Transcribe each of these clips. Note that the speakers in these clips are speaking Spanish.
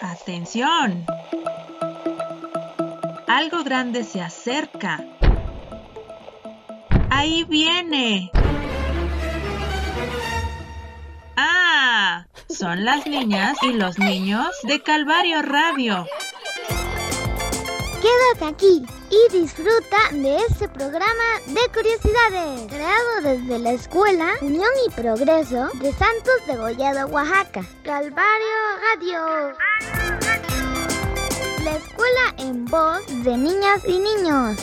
Atención. Algo grande se acerca. Ahí viene. Ah, son las niñas y los niños de Calvario Radio. Quédate aquí y disfruta de este programa de curiosidades, creado desde la Escuela Unión y Progreso de Santos de Gollado, Oaxaca. Calvario Radio. La escuela en voz de niñas y niños.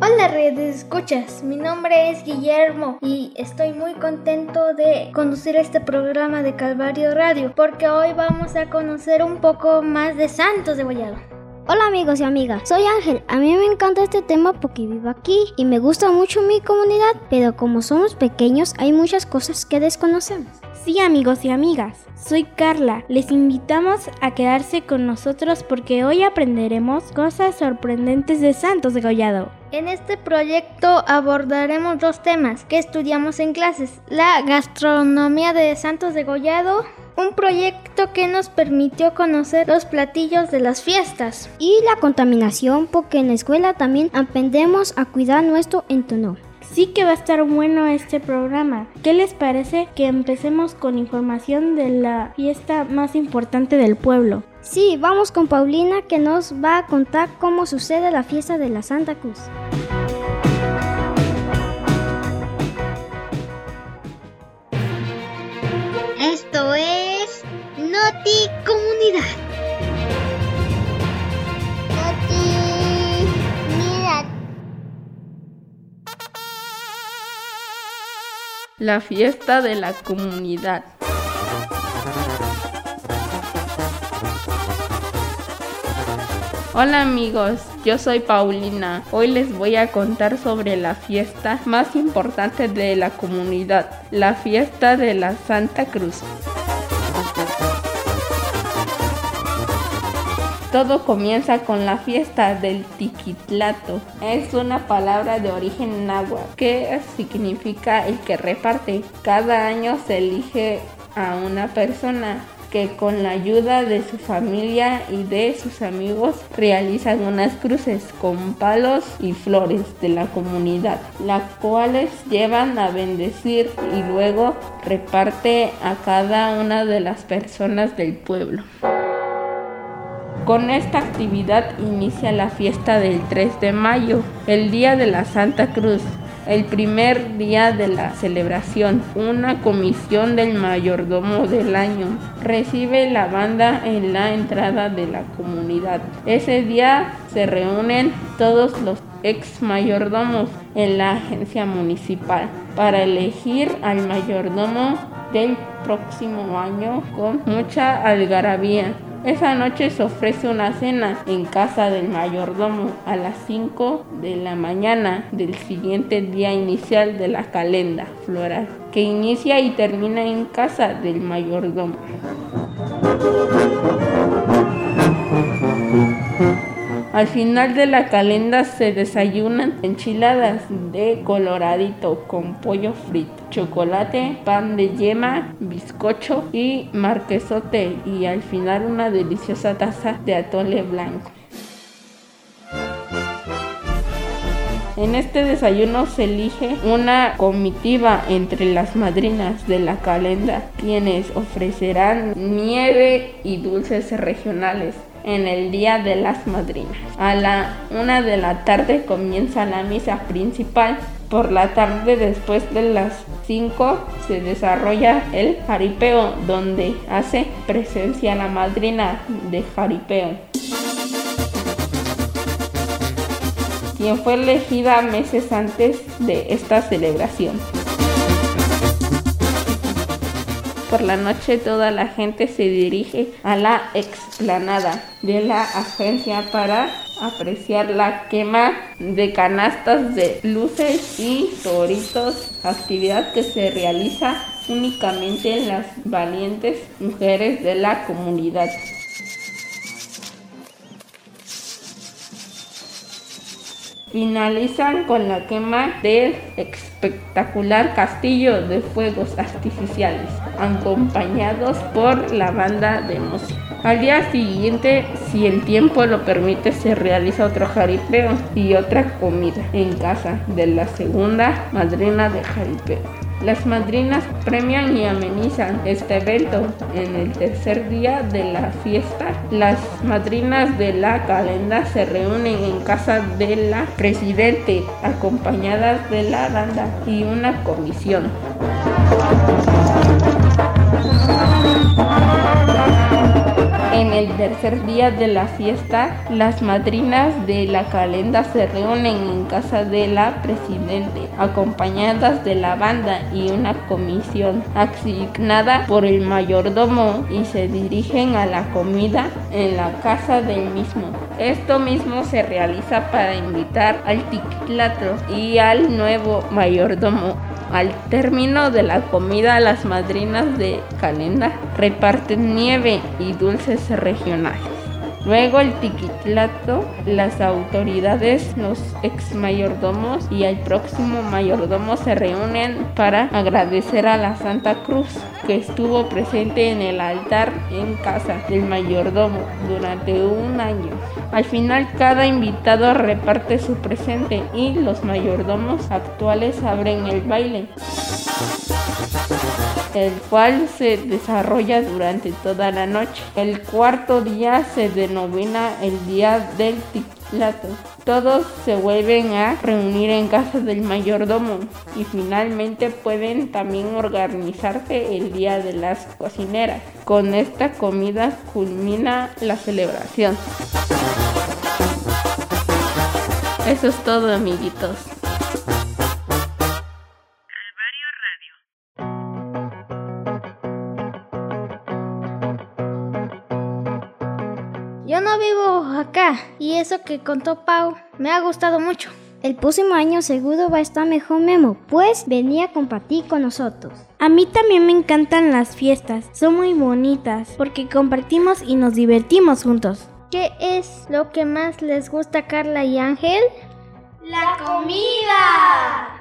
Hola redes escuchas, mi nombre es Guillermo y estoy muy contento de conducir este programa de Calvario Radio porque hoy vamos a conocer un poco más de Santos de Bollado. Hola amigos y amigas, soy Ángel. A mí me encanta este tema porque vivo aquí y me gusta mucho mi comunidad, pero como somos pequeños hay muchas cosas que desconocemos. Sí amigos y amigas, soy Carla. Les invitamos a quedarse con nosotros porque hoy aprenderemos cosas sorprendentes de Santos de Gollado. En este proyecto abordaremos dos temas que estudiamos en clases, la gastronomía de Santos de Gollado un proyecto que nos permitió conocer los platillos de las fiestas. Y la contaminación, porque en la escuela también aprendemos a cuidar nuestro entorno. Sí que va a estar bueno este programa. ¿Qué les parece que empecemos con información de la fiesta más importante del pueblo? Sí, vamos con Paulina que nos va a contar cómo sucede la fiesta de la Santa Cruz. Esto es Noti Comunidad. Noti. La fiesta de la comunidad. Hola amigos, yo soy Paulina. Hoy les voy a contar sobre la fiesta más importante de la comunidad, la fiesta de la Santa Cruz. Todo comienza con la fiesta del Tiquitlato. Es una palabra de origen náhuatl que significa el que reparte. Cada año se elige a una persona que con la ayuda de su familia y de sus amigos realizan unas cruces con palos y flores de la comunidad, las cuales llevan a bendecir y luego reparte a cada una de las personas del pueblo. Con esta actividad inicia la fiesta del 3 de mayo, el Día de la Santa Cruz, el primer día de la celebración, una comisión del mayordomo del año recibe la banda en la entrada de la comunidad. Ese día se reúnen todos los ex mayordomos en la agencia municipal para elegir al mayordomo del próximo año con mucha algarabía. Esa noche se ofrece una cena en casa del mayordomo a las 5 de la mañana del siguiente día inicial de la calenda floral, que inicia y termina en casa del mayordomo. Al final de la calenda se desayunan enchiladas de coloradito con pollo frito, chocolate, pan de yema, bizcocho y marquesote y al final una deliciosa taza de atole blanco. En este desayuno se elige una comitiva entre las madrinas de la calenda, quienes ofrecerán nieve y dulces regionales en el Día de las Madrinas. A la una de la tarde comienza la misa principal. Por la tarde, después de las 5, se desarrolla el jaripeo, donde hace presencia la madrina de jaripeo. quien fue elegida meses antes de esta celebración. Por la noche toda la gente se dirige a la explanada de la agencia para apreciar la quema de canastas de luces y toritos, actividad que se realiza únicamente en las valientes mujeres de la comunidad. Finalizan con la quema del espectacular castillo de fuegos artificiales, acompañados por la banda de música. Al día siguiente, si el tiempo lo permite, se realiza otro jaripeo y otra comida en casa de la segunda madrina de jaripeo. Las madrinas premian y amenizan este evento. En el tercer día de la fiesta, las madrinas de la calenda se reúnen en casa de la presidente, acompañadas de la banda y una comisión. El tercer día de la fiesta, las madrinas de la calenda se reúnen en casa de la presidente, acompañadas de la banda y una comisión asignada por el mayordomo y se dirigen a la comida en la casa del mismo. Esto mismo se realiza para invitar al tiquitlatro y al nuevo mayordomo al término de la comida, las madrinas de Calenda reparten nieve y dulces regionales. Luego el tiquitlato, las autoridades, los ex mayordomos y el próximo mayordomo se reúnen para agradecer a la Santa Cruz que estuvo presente en el altar en casa del mayordomo durante un año. Al final cada invitado reparte su presente y los mayordomos actuales abren el baile el cual se desarrolla durante toda la noche. El cuarto día se denomina el día del tiquitlato. Todos se vuelven a reunir en casa del mayordomo y finalmente pueden también organizarse el día de las cocineras. Con esta comida culmina la celebración. Eso es todo amiguitos. Vivo acá y eso que contó Pau me ha gustado mucho. El próximo año seguro va a estar mejor Memo, pues venía a compartir con nosotros. A mí también me encantan las fiestas, son muy bonitas porque compartimos y nos divertimos juntos. ¿Qué es lo que más les gusta a Carla y Ángel? ¡La comida!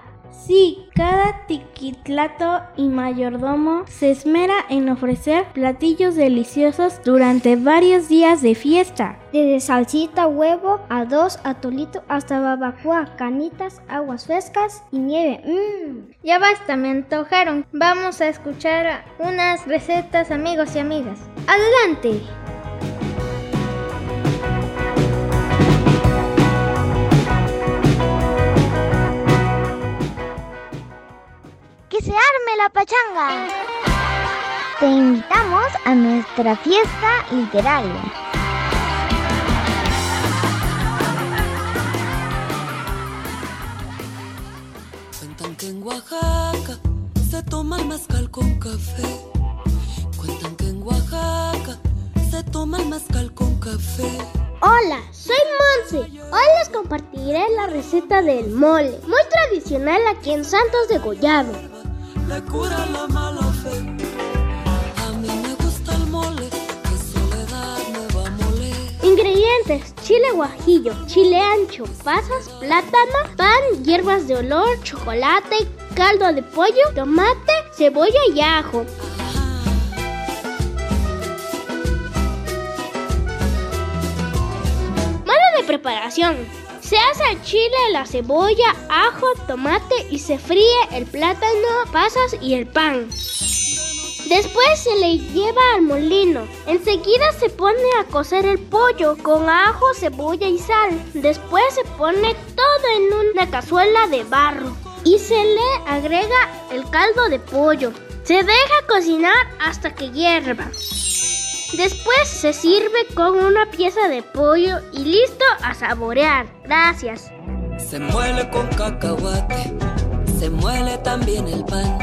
Sí, cada tiquitlato y mayordomo se esmera en ofrecer platillos deliciosos durante varios días de fiesta. Desde salsita, huevo, arroz, atolito, hasta barbacoa, canitas, aguas frescas y nieve. ¡Mmm! Ya basta, me antojaron. Vamos a escuchar unas recetas, amigos y amigas. ¡Adelante! ¡Que se arme la pachanga! Te invitamos a nuestra fiesta literaria. Cuentan que en Oaxaca se toma el mezcal con café. Cuentan que en Oaxaca se toma el mezcal con café. Hola, soy Monse. Hoy les compartiré la receta del mole, muy tradicional aquí en Santos de Gollado. Cura la mala fe. A mí me gusta el mole, que. Ingredientes: chile guajillo, chile ancho, pasas, plátano, pan, hierbas de olor, chocolate, caldo de pollo, tomate, cebolla y ajo. Modo de preparación. Se hace el chile, la cebolla, ajo, tomate y se fríe el plátano, pasas y el pan. Después se le lleva al molino. Enseguida se pone a cocer el pollo con ajo, cebolla y sal. Después se pone todo en una cazuela de barro y se le agrega el caldo de pollo. Se deja cocinar hasta que hierva. Después se sirve con una pieza de pollo y listo a saborear. Gracias. Se muele con cacahuate, se muele también el pan.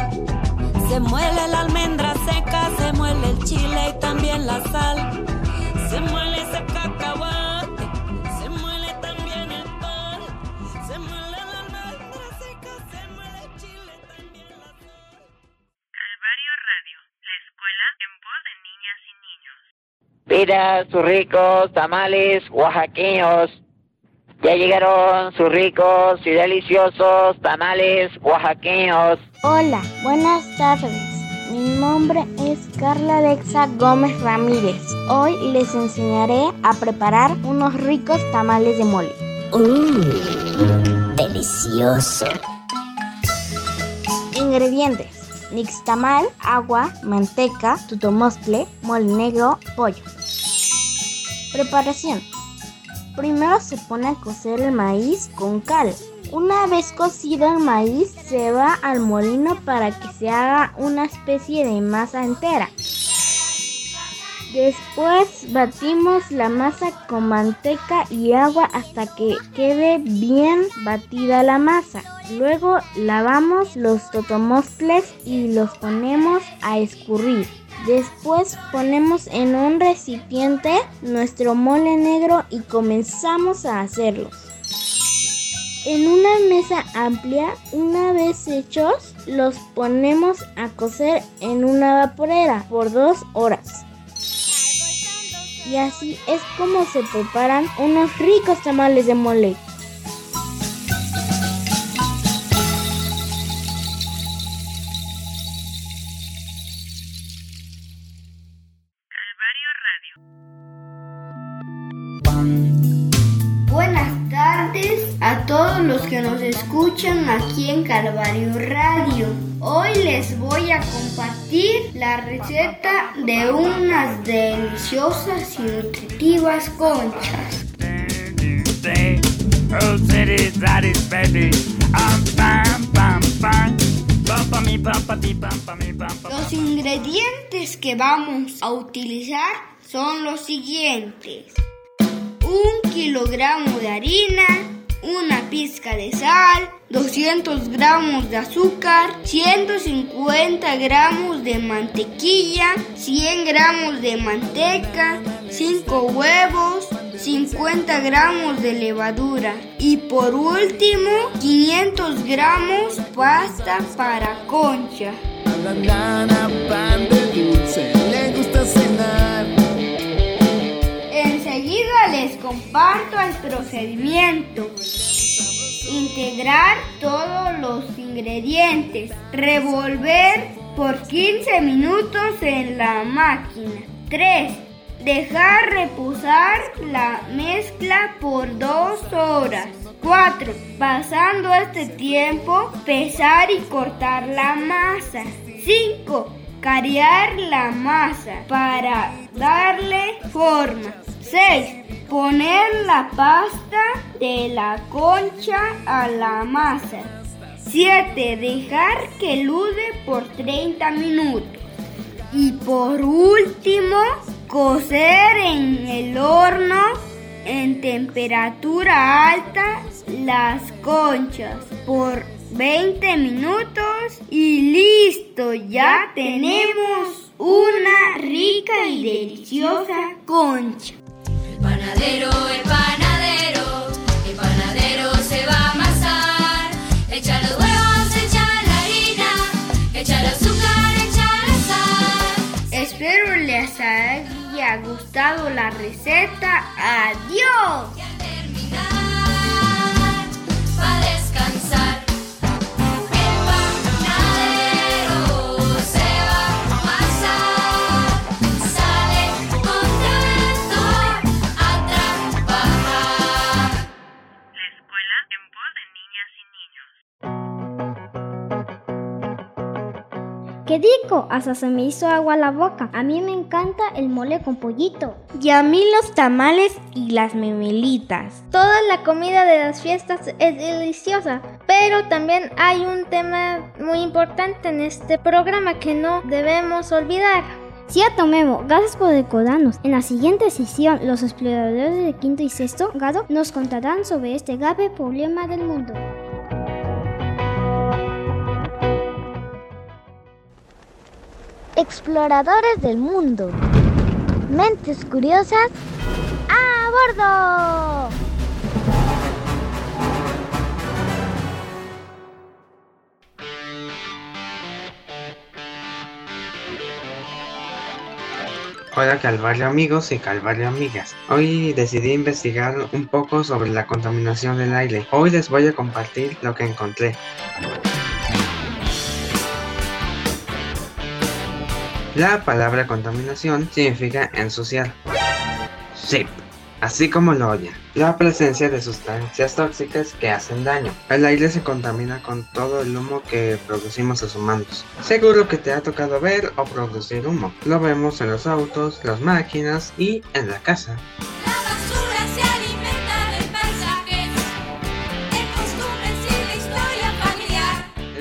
Se muele la almendra seca, se muele el chile y también la sal. Se muele ese cacahuate, niños. Piras, ricos, tamales, oaxaqueños. Ya llegaron sus ricos y deliciosos tamales oaxaqueños. Hola, buenas tardes. Mi nombre es Carla Alexa Gómez Ramírez. Hoy les enseñaré a preparar unos ricos tamales de mole. ¡Mmm! Delicioso. Ingredientes. Nixtamal, agua, manteca, tutomostle, mole negro, pollo. Preparación. Primero se pone a cocer el maíz con cal. Una vez cocido el maíz se va al molino para que se haga una especie de masa entera. Después batimos la masa con manteca y agua hasta que quede bien batida la masa. Luego lavamos los totomostles y los ponemos a escurrir. Después ponemos en un recipiente nuestro mole negro y comenzamos a hacerlos. En una mesa amplia, una vez hechos, los ponemos a cocer en una vaporera por dos horas. Y así es como se preparan unos ricos tamales de mole. Escuchan aquí en Calvario Radio. Hoy les voy a compartir la receta de unas deliciosas y nutritivas conchas. Los ingredientes que vamos a utilizar son los siguientes. Un kilogramo de harina, una pizca de sal, 200 gramos de azúcar, 150 gramos de mantequilla, 100 gramos de manteca, 5 huevos, 50 gramos de levadura y por último 500 gramos pasta para concha. La nana pan de dulce, le gusta cenar. Les comparto el procedimiento. Integrar todos los ingredientes. Revolver por 15 minutos en la máquina. 3. Dejar reposar la mezcla por 2 horas. 4. Pasando este tiempo, pesar y cortar la masa. 5. Carear la masa para darle forma. 6. Poner la pasta de la concha a la masa. 7. Dejar que lude por 30 minutos. Y por último, cocer en el horno en temperatura alta las conchas por 20 minutos y listo, ya tenemos una rica y deliciosa concha. El panadero, el panadero, el panadero se va a amasar. Echa los huevos, echa la harina, echa el azúcar, echa la sal. Espero les haya gustado la receta. ¡Adiós! ¡Qué rico! Hasta se me hizo agua la boca. A mí me encanta el mole con pollito. Y a mí los tamales y las memelitas. Toda la comida de las fiestas es deliciosa, pero también hay un tema muy importante en este programa que no debemos olvidar. Cierto, Memo. Gracias por recordarnos. En la siguiente sesión, los exploradores de quinto y sexto grado nos contarán sobre este grave problema del mundo. Exploradores del mundo. Mentes curiosas. ¡A bordo! Hola Calvario amigos y Calvario amigas. Hoy decidí investigar un poco sobre la contaminación del aire. Hoy les voy a compartir lo que encontré. La palabra contaminación significa ensuciar. Sí, así como lo oyen. La presencia de sustancias tóxicas que hacen daño. El aire se contamina con todo el humo que producimos los humanos. Seguro que te ha tocado ver o producir humo. Lo vemos en los autos, las máquinas y en la casa.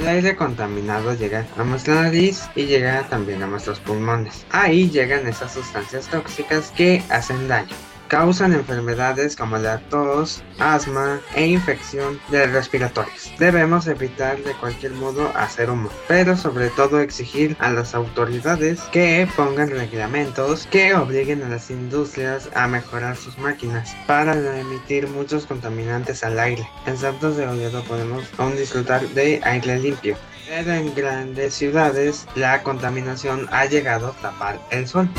Aire contaminado llega a nuestra nariz y llega también a nuestros pulmones. Ahí llegan esas sustancias tóxicas que hacen daño. Causan enfermedades como la tos, asma e infección de respiratorias. Debemos evitar de cualquier modo hacer humo, pero sobre todo exigir a las autoridades que pongan reglamentos que obliguen a las industrias a mejorar sus máquinas para no emitir muchos contaminantes al aire. En Santos de Oviedo podemos aún disfrutar de aire limpio. Pero en grandes ciudades la contaminación ha llegado a tapar el sol.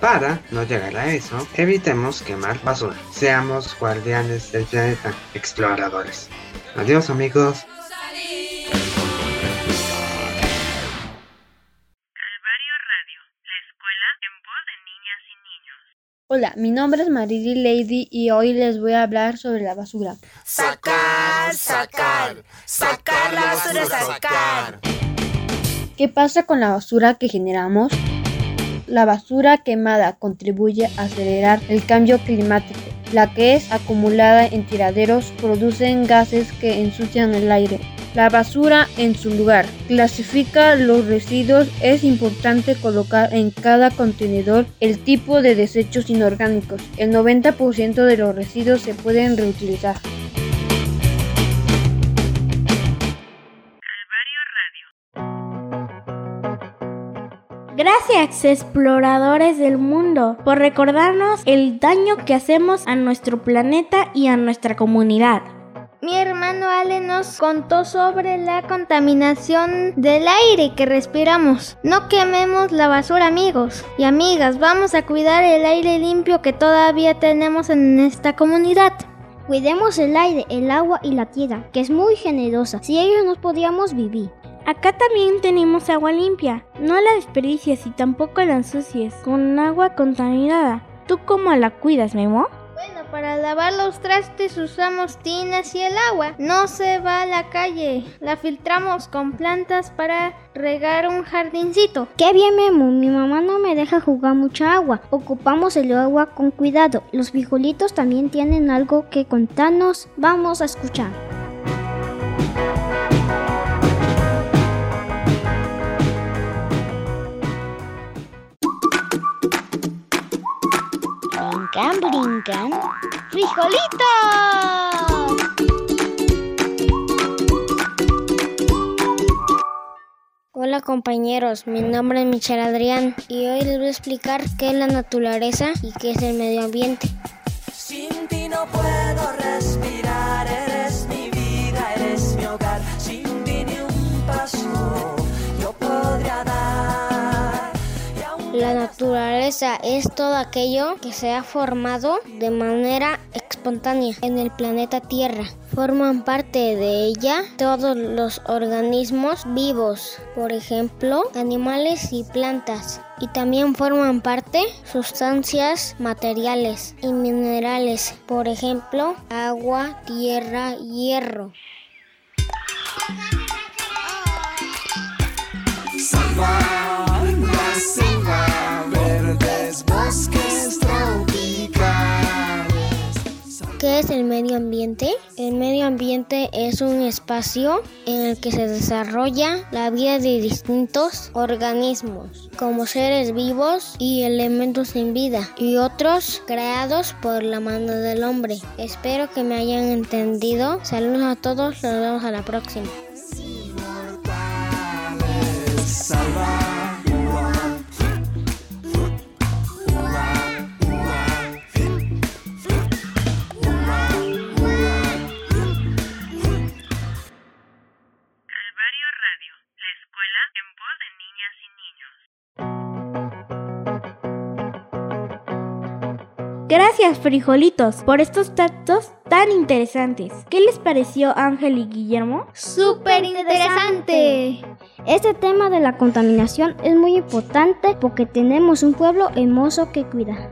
Para no llegar a eso, evitemos quemar basura. Seamos guardianes del planeta, exploradores. Adiós amigos. Hola, mi nombre es Marily Lady y hoy les voy a hablar sobre la basura. Sacar, sacar, sacar la basura, sacar. ¿Qué pasa con la basura que generamos? La basura quemada contribuye a acelerar el cambio climático. La que es acumulada en tiraderos producen gases que ensucian el aire. La basura en su lugar. Clasifica los residuos. Es importante colocar en cada contenedor el tipo de desechos inorgánicos. El 90% de los residuos se pueden reutilizar. Gracias exploradores del mundo por recordarnos el daño que hacemos a nuestro planeta y a nuestra comunidad. Mi hermano Ale nos contó sobre la contaminación del aire que respiramos. No quememos la basura amigos y amigas, vamos a cuidar el aire limpio que todavía tenemos en esta comunidad. Cuidemos el aire, el agua y la tierra, que es muy generosa. Si ellos no podíamos vivir. Acá también tenemos agua limpia. No la desperdicies y tampoco la ensucies con agua contaminada. ¿Tú cómo la cuidas, Memo? Bueno, para lavar los trastes usamos tinas y el agua. No se va a la calle. La filtramos con plantas para regar un jardincito. Qué bien, Memo. Mi mamá no me deja jugar mucha agua. Ocupamos el agua con cuidado. Los frijolitos también tienen algo que contarnos. Vamos a escuchar. Brincan, brincan. ¡Frijolitos! Hola compañeros, mi nombre es Michelle Adrián y hoy les voy a explicar qué es la naturaleza y qué es el medio ambiente. Sin ti no puedo respirar, eres mi vida, eres mi hogar. Sin ti ni un paso La naturaleza es todo aquello que se ha formado de manera espontánea en el planeta Tierra. Forman parte de ella todos los organismos vivos, por ejemplo, animales y plantas. Y también forman parte sustancias materiales y minerales, por ejemplo, agua, tierra, hierro. ¿Qué es el medio ambiente? El medio ambiente es un espacio en el que se desarrolla la vida de distintos organismos, como seres vivos y elementos sin vida, y otros creados por la mano del hombre. Espero que me hayan entendido. Saludos a todos, nos vemos a la próxima. Gracias, frijolitos, por estos datos tan interesantes. ¿Qué les pareció Ángel y Guillermo? ¡Súper interesante! Este tema de la contaminación es muy importante porque tenemos un pueblo hermoso que cuidar.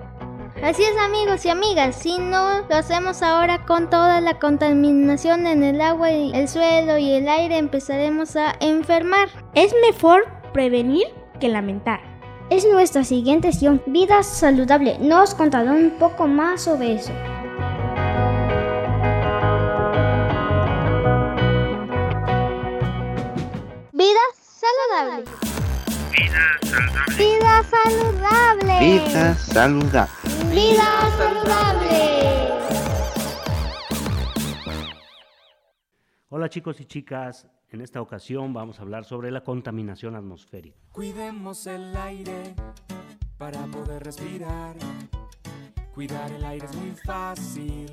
Así es amigos y amigas, si no lo hacemos ahora con toda la contaminación en el agua, y el suelo y el aire, empezaremos a enfermar. Es mejor prevenir que lamentar. Es nuestra siguiente sesión, Vida Saludable. Nos contará un poco más sobre eso. Vida saludable. Vida saludable. Vida saludable. Vida saludable. Hola chicos y chicas, en esta ocasión vamos a hablar sobre la contaminación atmosférica. Cuidemos el aire para poder respirar. Cuidar el aire es muy fácil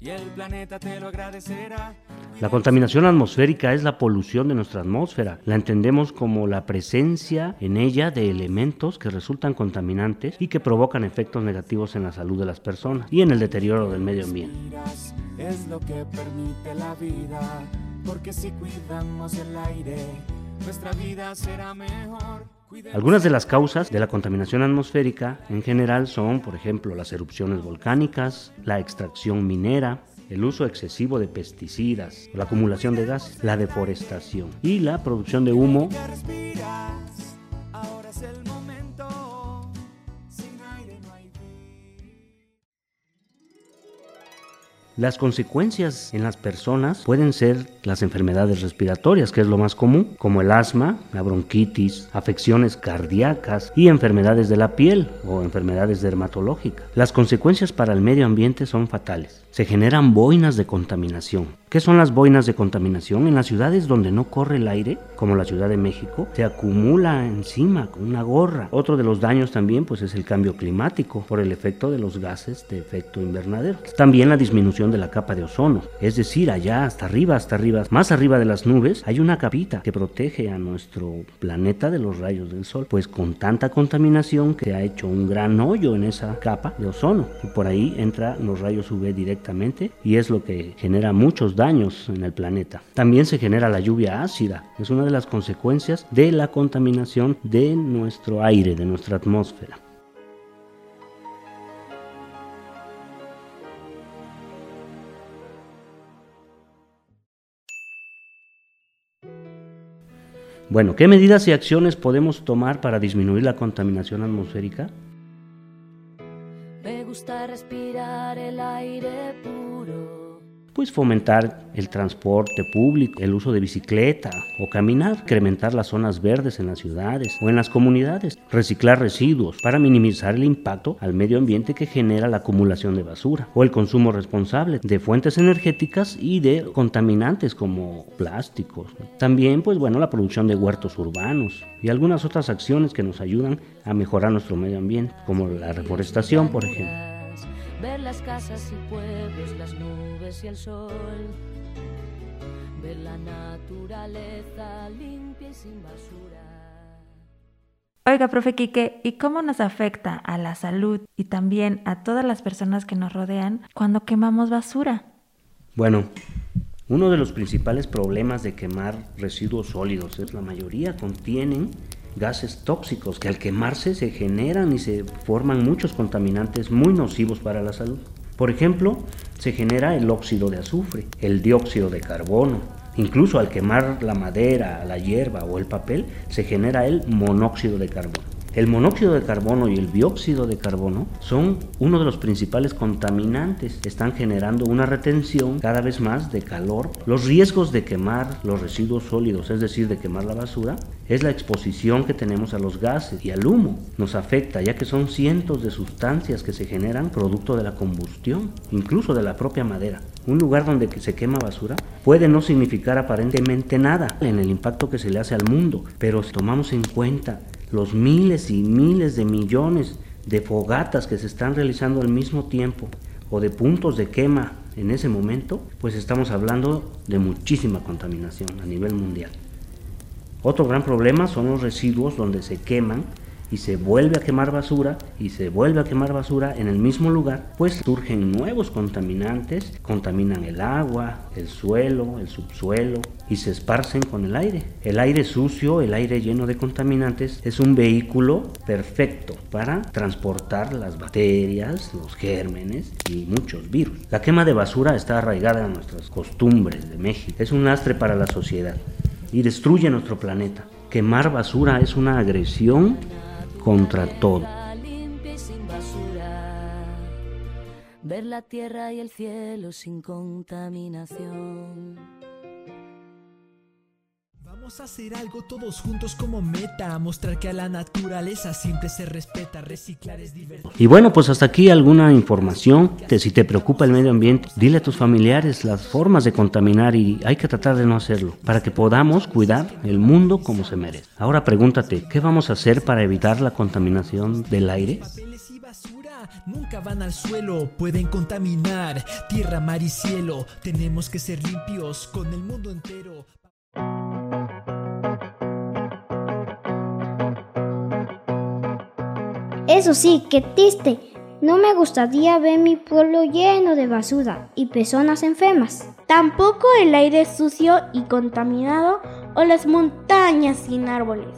y el planeta te lo agradecerá. La contaminación atmosférica es la polución de nuestra atmósfera. La entendemos como la presencia en ella de elementos que resultan contaminantes y que provocan efectos negativos en la salud de las personas y en el deterioro del medio ambiente. Es lo que permite la vida, porque si cuidamos el aire, nuestra vida será mejor. Algunas de las causas de la contaminación atmosférica en general son, por ejemplo, las erupciones volcánicas, la extracción minera, el uso excesivo de pesticidas, la acumulación de gas, la deforestación y la producción de humo Las consecuencias en las personas pueden ser las enfermedades respiratorias, que es lo más común, como el asma, la bronquitis, afecciones cardíacas y enfermedades de la piel o enfermedades dermatológicas. Las consecuencias para el medio ambiente son fatales. Se generan boinas de contaminación. ¿Qué son las boinas de contaminación? En las ciudades donde no corre el aire, como la Ciudad de México, se acumula encima con una gorra. Otro de los daños también pues es el cambio climático por el efecto de los gases de efecto invernadero. También la disminución de la capa de ozono, es decir, allá hasta arriba, hasta arriba, más arriba de las nubes, hay una capita que protege a nuestro planeta de los rayos del sol. Pues con tanta contaminación que ha hecho un gran hoyo en esa capa de ozono y por ahí entra los rayos UV directamente y es lo que genera muchos daños en el planeta. También se genera la lluvia ácida, es una de las consecuencias de la contaminación de nuestro aire, de nuestra atmósfera. Bueno, ¿qué medidas y acciones podemos tomar para disminuir la contaminación atmosférica? Me gusta respirar el aire puro. Pues fomentar el transporte público, el uso de bicicleta o caminar, incrementar las zonas verdes en las ciudades o en las comunidades, reciclar residuos para minimizar el impacto al medio ambiente que genera la acumulación de basura o el consumo responsable de fuentes energéticas y de contaminantes como plásticos. También, pues bueno, la producción de huertos urbanos y algunas otras acciones que nos ayudan a mejorar nuestro medio ambiente, como la reforestación, por ejemplo. Ver las casas y pueblos, las nubes y el sol. Ver la naturaleza limpia y sin basura. Oiga, profe Quique, ¿y cómo nos afecta a la salud y también a todas las personas que nos rodean cuando quemamos basura? Bueno, uno de los principales problemas de quemar residuos sólidos es la mayoría contienen gases tóxicos que al quemarse se generan y se forman muchos contaminantes muy nocivos para la salud. Por ejemplo, se genera el óxido de azufre, el dióxido de carbono. Incluso al quemar la madera, la hierba o el papel, se genera el monóxido de carbono. El monóxido de carbono y el dióxido de carbono son uno de los principales contaminantes. Están generando una retención cada vez más de calor. Los riesgos de quemar los residuos sólidos, es decir, de quemar la basura, es la exposición que tenemos a los gases y al humo. Nos afecta ya que son cientos de sustancias que se generan producto de la combustión, incluso de la propia madera. Un lugar donde se quema basura puede no significar aparentemente nada en el impacto que se le hace al mundo, pero si tomamos en cuenta los miles y miles de millones de fogatas que se están realizando al mismo tiempo o de puntos de quema en ese momento, pues estamos hablando de muchísima contaminación a nivel mundial. Otro gran problema son los residuos donde se queman y se vuelve a quemar basura y se vuelve a quemar basura en el mismo lugar, pues surgen nuevos contaminantes, contaminan el agua, el suelo, el subsuelo y se esparcen con el aire. El aire sucio, el aire lleno de contaminantes es un vehículo perfecto para transportar las bacterias, los gérmenes y muchos virus. La quema de basura está arraigada en nuestras costumbres de México. Es un lastre para la sociedad y destruye nuestro planeta. Quemar basura es una agresión contra todo. Ver la tierra y el cielo sin contaminación. Vamos a hacer algo todos juntos como meta, mostrar que a la naturaleza siempre se respeta, reciclar es divertido. Y bueno, pues hasta aquí alguna información. Si te preocupa el medio ambiente, dile a tus familiares las formas de contaminar y hay que tratar de no hacerlo para que podamos cuidar el mundo como se merece. Ahora pregúntate, ¿qué vamos a hacer para evitar la contaminación del aire? Papeles y basura nunca van al suelo, pueden contaminar tierra, mar y cielo. Tenemos que ser limpios con el mundo entero. Eso sí, qué triste. No me gustaría ver mi pueblo lleno de basura y personas enfermas. Tampoco el aire sucio y contaminado o las montañas sin árboles.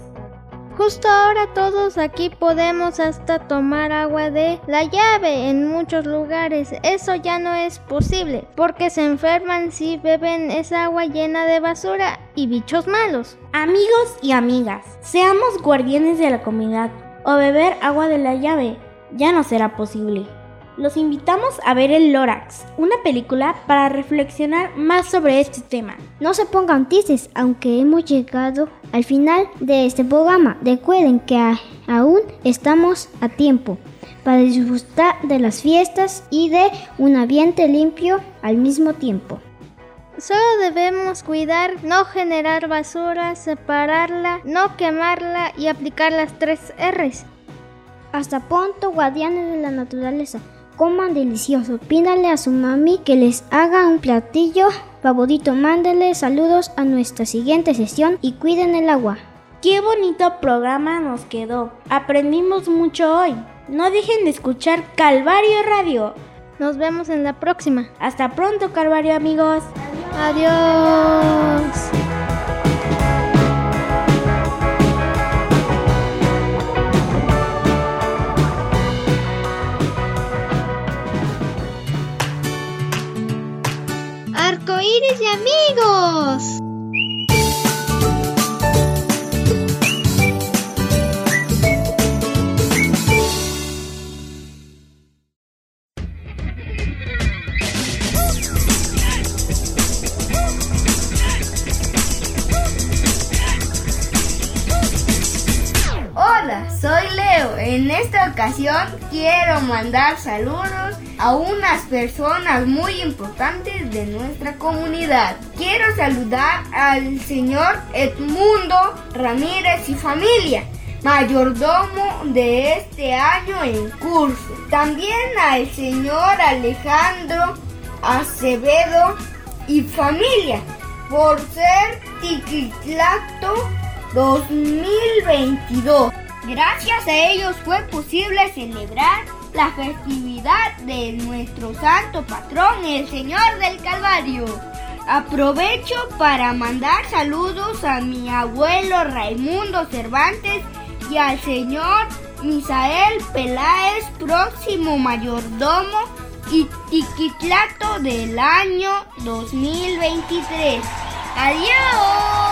Justo ahora todos aquí podemos hasta tomar agua de la llave en muchos lugares. Eso ya no es posible porque se enferman si beben esa agua llena de basura y bichos malos. Amigos y amigas, seamos guardianes de la comunidad o beber agua de la llave ya no será posible. Los invitamos a ver El Lorax, una película para reflexionar más sobre este tema. No se pongan tristes, aunque hemos llegado al final de este programa. Recuerden que aún estamos a tiempo para disfrutar de las fiestas y de un ambiente limpio al mismo tiempo. Solo debemos cuidar, no generar basura, separarla, no quemarla y aplicar las tres R's. Hasta pronto, guardianes de la naturaleza. Coman delicioso. Pídale a su mami que les haga un platillo favorito. Mándele saludos a nuestra siguiente sesión y cuiden el agua. Qué bonito programa nos quedó. Aprendimos mucho hoy. No dejen de escuchar Calvario Radio. Nos vemos en la próxima. Hasta pronto, Calvario amigos. Adiós. Arcoíris y amigos. Quiero mandar saludos a unas personas muy importantes de nuestra comunidad. Quiero saludar al señor Edmundo Ramírez y familia, mayordomo de este año en curso. También al señor Alejandro Acevedo y familia por ser Tiquitlato 2022. Gracias a ellos fue posible celebrar la festividad de nuestro santo patrón, el Señor del Calvario. Aprovecho para mandar saludos a mi abuelo Raimundo Cervantes y al señor Misael Peláez, próximo mayordomo y tiquitlato del año 2023. ¡Adiós!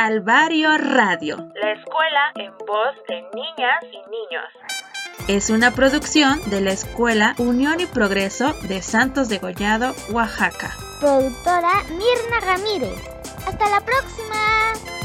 Calvario Radio, la escuela en voz de niñas y niños. Es una producción de la Escuela Unión y Progreso de Santos de Gollado, Oaxaca. Productora Mirna Ramírez. Hasta la próxima.